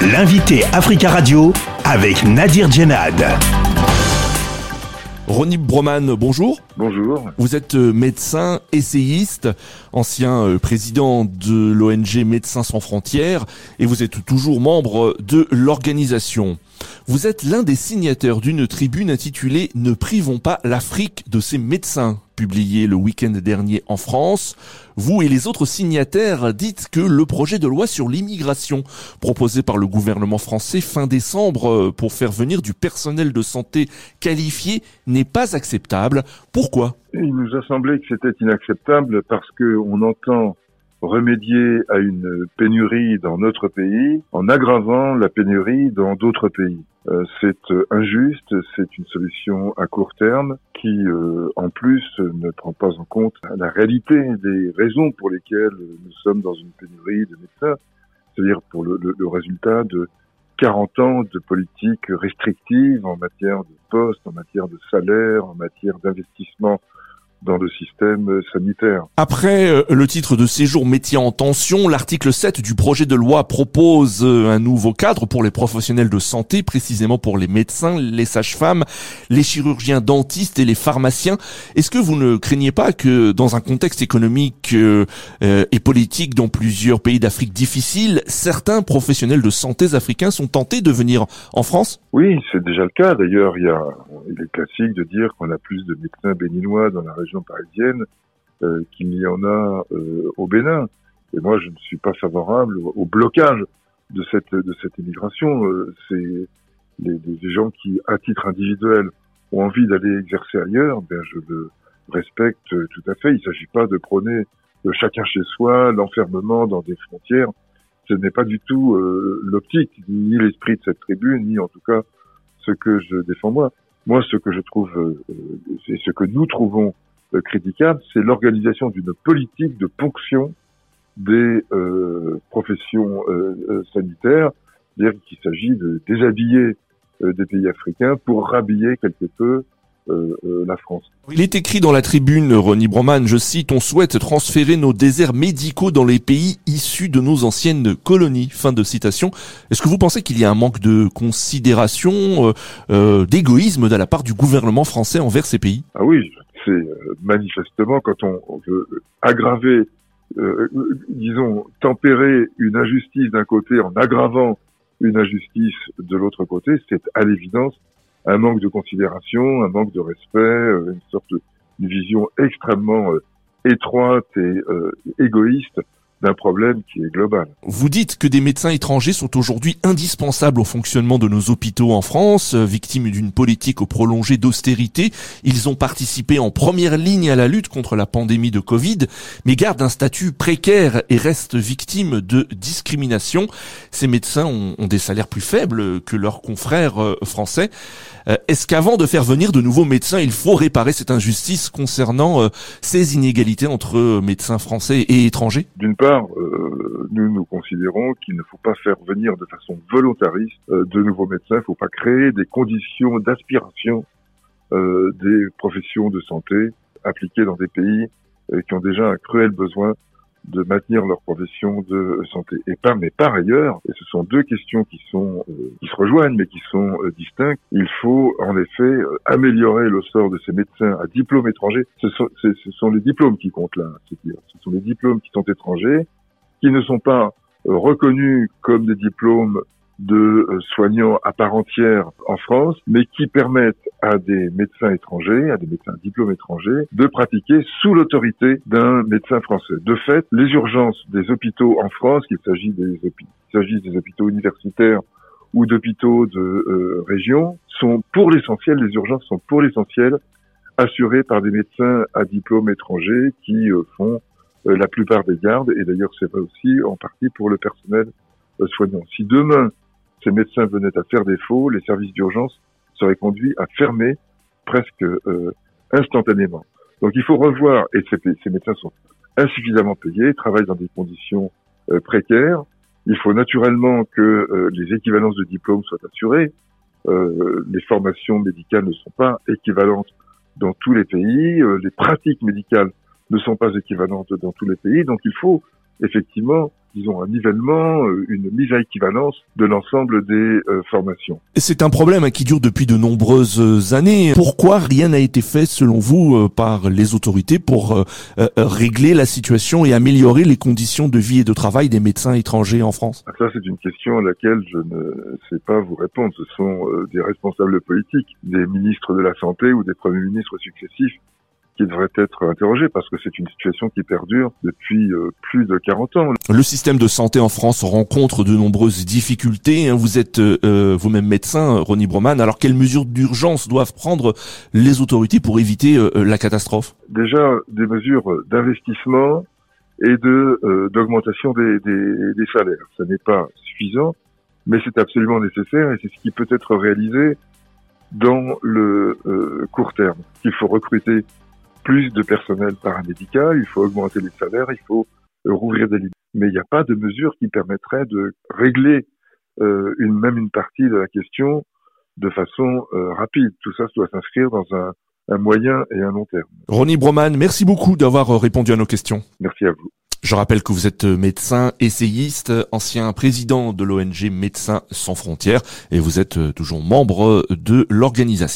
L'invité Africa Radio avec Nadir Djenad. Ronnie Broman, bonjour. Bonjour. Vous êtes euh, médecin, essayiste, ancien euh, président de l'ONG Médecins sans frontières et vous êtes toujours membre de l'organisation. Vous êtes l'un des signataires d'une tribune intitulée Ne privons pas l'Afrique de ses médecins, publiée le week-end dernier en France. Vous et les autres signataires dites que le projet de loi sur l'immigration proposé par le gouvernement français fin décembre euh, pour faire venir du personnel de santé qualifié n'est pas acceptable. Pourquoi? Il nous a semblé que c'était inacceptable parce qu'on entend remédier à une pénurie dans notre pays en aggravant la pénurie dans d'autres pays. Euh, c'est euh, injuste, c'est une solution à court terme qui, euh, en plus, ne prend pas en compte la réalité des raisons pour lesquelles nous sommes dans une pénurie de médecins, c'est-à-dire pour le, le, le résultat de 40 ans de politique restrictive en matière de poste, en matière de salaire, en matière d'investissement dans le système sanitaire. Après euh, le titre de séjour métier en tension, l'article 7 du projet de loi propose euh, un nouveau cadre pour les professionnels de santé, précisément pour les médecins, les sages-femmes, les chirurgiens dentistes et les pharmaciens. Est-ce que vous ne craignez pas que dans un contexte économique euh, et politique dans plusieurs pays d'Afrique difficiles, certains professionnels de santé africains sont tentés de venir en France? Oui, c'est déjà le cas. D'ailleurs, il, y a, il est classique de dire qu'on a plus de médecins béninois dans la région parisienne euh, qu'il y en a euh, au Bénin. Et moi, je ne suis pas favorable au, blocage de cette de immigration. Euh, c'est les, des gens qui, à titre individuel, ont envie d'aller exercer ailleurs. Ben, je le respecte tout à fait. Il ne s'agit pas de prôner chacun chez soi, l'enfermement dans des frontières. Ce n'est pas du tout l'optique, ni l'esprit de cette tribune, ni en tout cas ce que je défends moi. Moi, ce que je trouve, c'est ce que nous trouvons euh, critiquable, c'est l'organisation d'une politique de ponction des euh, professions euh, euh sanitaires, c'est-à-dire qu'il s'agit de déshabiller des pays africains pour rhabiller quelque peu la France. Il est écrit dans la tribune, Ronnie Broman, je cite, on souhaite transférer nos déserts médicaux dans les pays issus de nos anciennes colonies. Fin de citation. Est-ce que vous pensez qu'il y a un manque de considération, euh, d'égoïsme de la part du gouvernement français envers ces pays? Ah oui, c'est euh, manifestement quand on, veut aggraver, euh, disons, tempérer une injustice d'un côté en aggravant une injustice de l'autre côté, c'est à l'évidence un manque de considération, un manque de respect, euh, une sorte de une vision extrêmement étroite et égoïste d'un problème qui est global. Vous dites que des médecins étrangers sont aujourd'hui indispensables au fonctionnement de nos hôpitaux en France, euh, victimes d'une politique au prolongé d'austérité. Ils ont participé en première ligne à la lutte contre la pandémie de Covid, mais gardent un statut précaire et restent victimes de discrimination. Ces médecins ont, des salaires plus faibles que leurs confrères euh, français. Euh, est-ce qu'avant de faire venir de nouveaux médecins, il faut réparer cette injustice concernant ces inégalités entre médecins français et étrangers? D'une part, euh, nous nous considérons qu'il ne faut pas faire venir de façon volontariste euh, de nouveaux médecins. Il ne faut pas créer des conditions d'aspiration euh, des professions de santé appliquées dans des pays qui ont déjà un cruel besoin de maintenir leur profession de santé. Et par, mais par ailleurs, et ce sont deux questions qui sont euh, qui se rejoignent mais qui sont euh, distinctes, il faut en effet euh, améliorer le sort de ces médecins à diplôme étranger. Ce sont, ce sont les diplômes qui comptent là, c'est-à-dire ce sont les diplômes qui sont étrangers, qui ne sont pas reconnus comme des diplômes de euh, soignants à part entière en France, mais qui permettent à des médecins étrangers, à des médecins diplômes étrangers, de pratiquer sous l'autorité d'un médecin français. De fait, les urgences des hôpitaux en France, qu'il s'agisse des, des hôpitaux universitaires ou d'hôpitaux de euh, région, sont pour l'essentiel, les urgences sont pour l'essentiel assurées par des médecins à diplôme étranger qui euh, font la plupart des gardes, et d'ailleurs c'est vrai aussi en partie pour le personnel soignant. Si demain ces médecins venaient à faire défaut, les services d'urgence seraient conduits à fermer presque euh, instantanément. Donc il faut revoir, et ces, ces, médecins sont insuffisamment payés, travaillent dans des conditions euh, précaires. Il faut naturellement que euh, les équivalences de diplômes soient assurées. les formations médicales ne sont pas équivalentes dans tous les pays. les pratiques médicales ne sont pas équivalentes dans tous les pays. Donc il faut effectivement disons, un nivellement, euh, une mise à équivalence de l'ensemble des formations. C'est un problème qui dure depuis de nombreuses années. Pourquoi rien n'a été fait, selon vous, par les autorités pour régler la situation et améliorer les conditions de vie et de travail des médecins étrangers en France? Ah, Ça, c'est une question à laquelle je ne sais pas vous répondre. Ce sont des responsables politiques, des ministres de la Santé ou des premiers ministres successifs qui devrait être interrogé parce que c'est une situation qui perdure depuis euh, plus de 40 ans. Le système de santé en France rencontre de nombreuses difficultés. Hein. Vous êtes euh, euh, vous-même médecin, Ronnie Broman. Alors quelles mesures d'urgence doivent prendre les autorités pour éviter la catastrophe? Déjà des mesures d'investissement et de d'augmentation des, des, des salaires. Ce n'est pas suffisant, mais c'est absolument nécessaire et c'est ce qui peut être réalisé dans le court terme. Il faut recruter plus de personnel paramédical, il faut augmenter les salaires, il faut euh, rouvrir des lits. Mais il n'y a pas de mesure qui permettrait de régler euh, une, même une partie de la question de façon euh, rapide. Tout ça doit s'inscrire dans un, un, moyen et un long terme. Ronnie Broman, merci beaucoup d'avoir répondu à nos questions. Merci à vous. Je rappelle que vous êtes médecin, essayiste, ancien président de l'ONG Médecins sans frontières et vous êtes toujours membre de l'organisation.